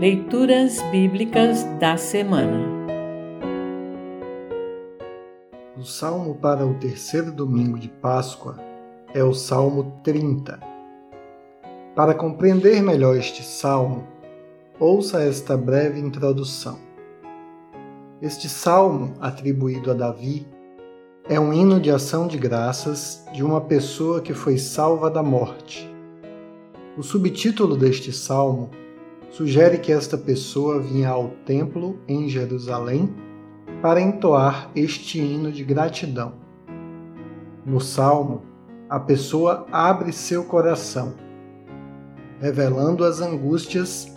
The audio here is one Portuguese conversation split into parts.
Leituras Bíblicas da Semana O salmo para o terceiro domingo de Páscoa é o Salmo 30. Para compreender melhor este salmo, ouça esta breve introdução. Este salmo, atribuído a Davi, é um hino de ação de graças de uma pessoa que foi salva da morte. O subtítulo deste salmo sugere que esta pessoa vinha ao templo em Jerusalém para entoar este hino de gratidão. No salmo, a pessoa abre seu coração, revelando as angústias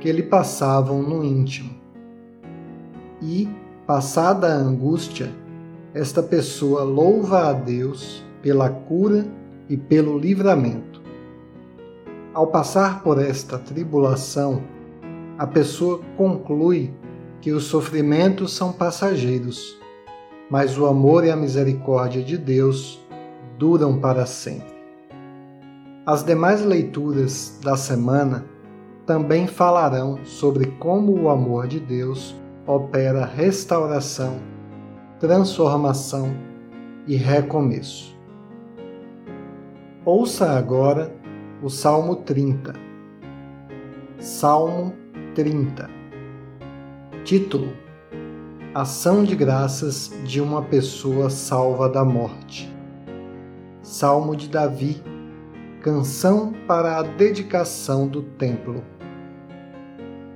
que lhe passavam no íntimo. E, passada a angústia, esta pessoa louva a Deus pela cura e pelo livramento. Ao passar por esta tribulação, a pessoa conclui que os sofrimentos são passageiros, mas o amor e a misericórdia de Deus duram para sempre. As demais leituras da semana também falarão sobre como o amor de Deus opera restauração, transformação e recomeço. Ouça agora o Salmo 30. Salmo 30. Título: Ação de graças de uma pessoa salva da morte. Salmo de Davi. Canção para a dedicação do templo.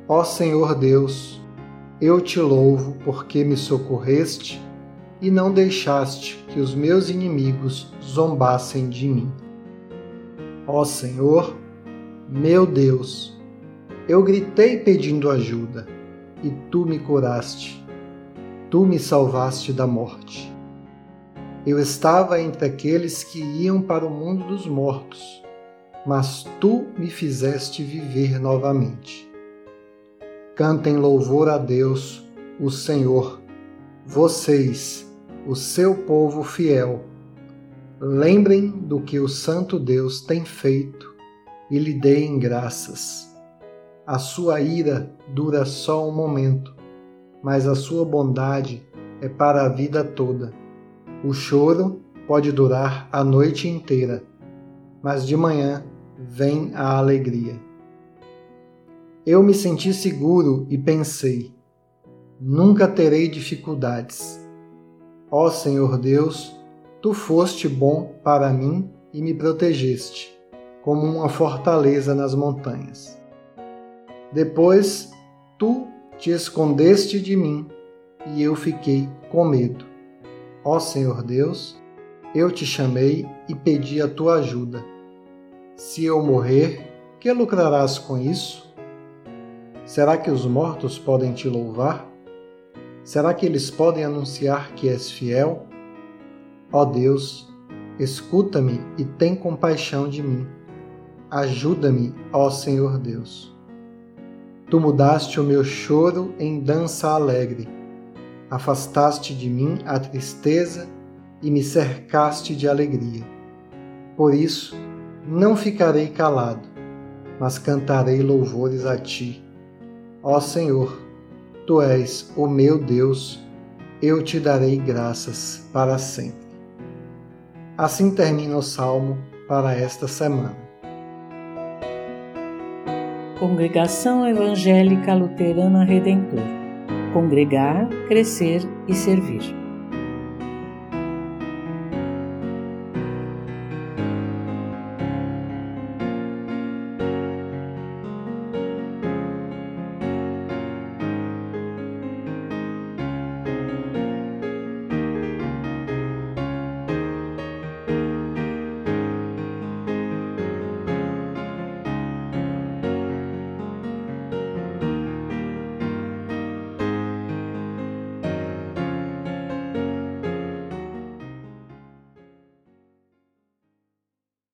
Ó Senhor Deus, eu te louvo porque me socorreste e não deixaste que os meus inimigos zombassem de mim. Ó Senhor, meu Deus, eu gritei pedindo ajuda e tu me curaste. Tu me salvaste da morte. Eu estava entre aqueles que iam para o mundo dos mortos, mas tu me fizeste viver novamente. Cantem louvor a Deus, o Senhor, vocês, o seu povo fiel Lembrem do que o Santo Deus tem feito e lhe deem graças. A sua ira dura só um momento, mas a sua bondade é para a vida toda. O choro pode durar a noite inteira, mas de manhã vem a alegria. Eu me senti seguro e pensei: nunca terei dificuldades. Ó Senhor Deus, Tu foste bom para mim e me protegeste, como uma fortaleza nas montanhas. Depois tu te escondeste de mim e eu fiquei com medo. Ó Senhor Deus, eu te chamei e pedi a tua ajuda. Se eu morrer, que lucrarás com isso? Será que os mortos podem te louvar? Será que eles podem anunciar que és fiel? Ó Deus, escuta-me e tem compaixão de mim. Ajuda-me, ó Senhor Deus. Tu mudaste o meu choro em dança alegre. Afastaste de mim a tristeza e me cercaste de alegria. Por isso, não ficarei calado, mas cantarei louvores a ti. Ó Senhor, tu és o meu Deus, eu te darei graças para sempre. Assim termina o salmo para esta semana. Congregação Evangélica Luterana Redentor Congregar, Crescer e Servir.